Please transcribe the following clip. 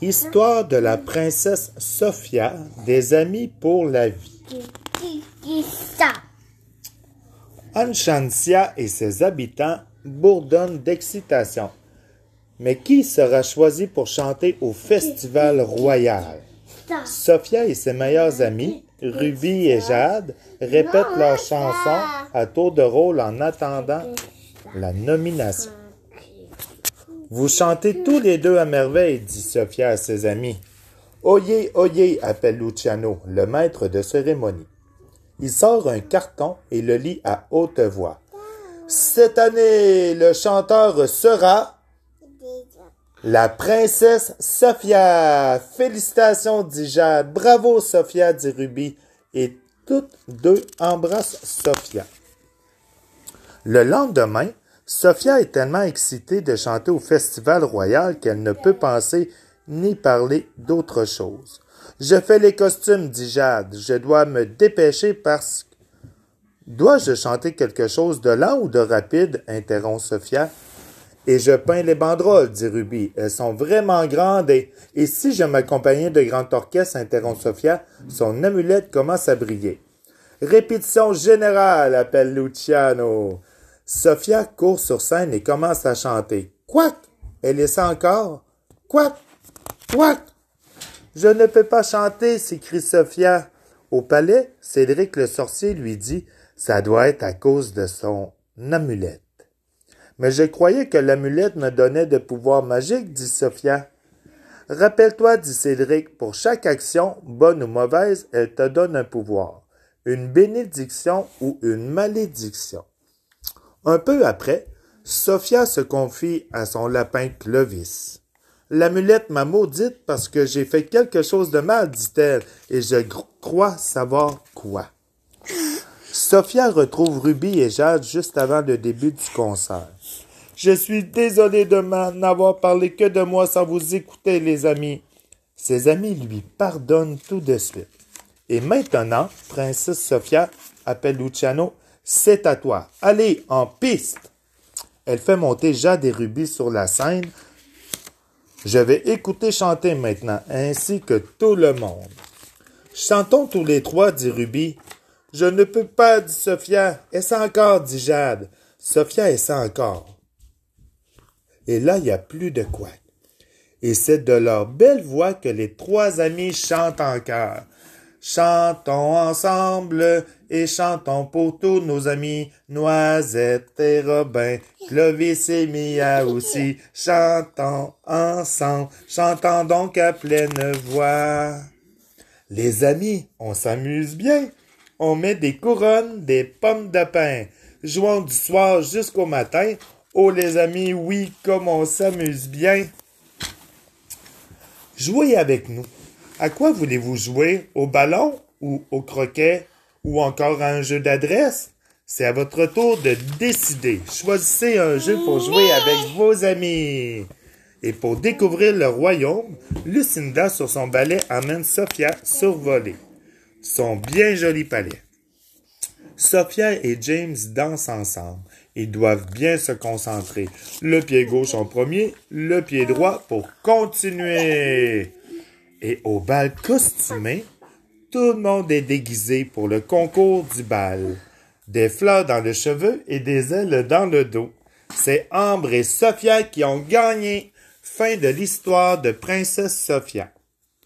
Histoire de la princesse Sophia, des amis pour la vie. Anchancia et ses habitants bourdonnent d'excitation. Mais qui sera choisi pour chanter au festival royal? Sophia et ses meilleurs amis, Ruby et Jade, répètent leur chanson à tour de rôle en attendant la nomination. Vous chantez tous les deux à merveille, dit Sophia à ses amis. Oyez, oyez, appelle Luciano, le maître de cérémonie. Il sort un carton et le lit à haute voix. Cette année, le chanteur sera la princesse Sophia. Félicitations, dit Jade. Bravo, Sophia, dit Ruby. Et toutes deux embrassent Sophia. Le lendemain, Sophia est tellement excitée de chanter au Festival Royal qu'elle ne peut penser ni parler d'autre chose. Je fais les costumes, dit Jade. Je dois me dépêcher parce que. Dois-je chanter quelque chose de lent ou de rapide? interrompt Sophia. Et je peins les banderoles, dit Ruby. Elles sont vraiment grandes et, et si je m'accompagnais de grand orchestre, interrompt Sophia, son amulette commence à briller. Répétition générale, appelle Luciano. Sophia court sur scène et commence à chanter. Quack! Elle essaie encore. Quack! Quack! Je ne peux pas chanter, s'écrie Sophia. Au palais, Cédric le sorcier lui dit Ça doit être à cause de son amulette. Mais je croyais que l'amulette me donnait de pouvoirs magiques, dit Sophia. Rappelle-toi, dit Cédric, pour chaque action, bonne ou mauvaise, elle te donne un pouvoir, une bénédiction ou une malédiction. Un peu après, Sophia se confie à son lapin Clovis. L'amulette m'a maudite parce que j'ai fait quelque chose de mal, dit-elle, et je crois savoir quoi. Sophia retrouve Ruby et Jade juste avant le début du concert. Je suis désolé de n'avoir parlé que de moi sans vous écouter, les amis. Ses amis lui pardonnent tout de suite. Et maintenant, Princesse Sophia appelle Luciano c'est à toi. Allez, en piste. Elle fait monter Jade et Ruby sur la scène. Je vais écouter chanter maintenant, ainsi que tout le monde. Chantons tous les trois, dit Ruby. Je ne peux pas, dit Sophia. Essaie encore, dit Jade. Sophia essaie encore? Et là, il n'y a plus de quoi. Et c'est de leur belle voix que les trois amis chantent encore. Chantons ensemble et chantons pour tous nos amis, Noisette et Robin, Clovis et Mia aussi. Chantons ensemble, chantons donc à pleine voix. Les amis, on s'amuse bien. On met des couronnes, des pommes de pain. Jouons du soir jusqu'au matin. Oh les amis, oui, comme on s'amuse bien. Jouez avec nous. À quoi voulez-vous jouer? Au ballon ou au croquet? Ou encore à un jeu d'adresse? C'est à votre tour de décider. Choisissez un jeu pour jouer avec vos amis. Et pour découvrir le royaume, Lucinda sur son balai amène Sophia survoler son bien joli palais. Sophia et James dansent ensemble. Ils doivent bien se concentrer. Le pied gauche en premier, le pied droit pour continuer. Et au bal costumé, tout le monde est déguisé pour le concours du bal. Des fleurs dans le cheveu et des ailes dans le dos. C'est Ambre et Sophia qui ont gagné. Fin de l'histoire de Princesse Sophia.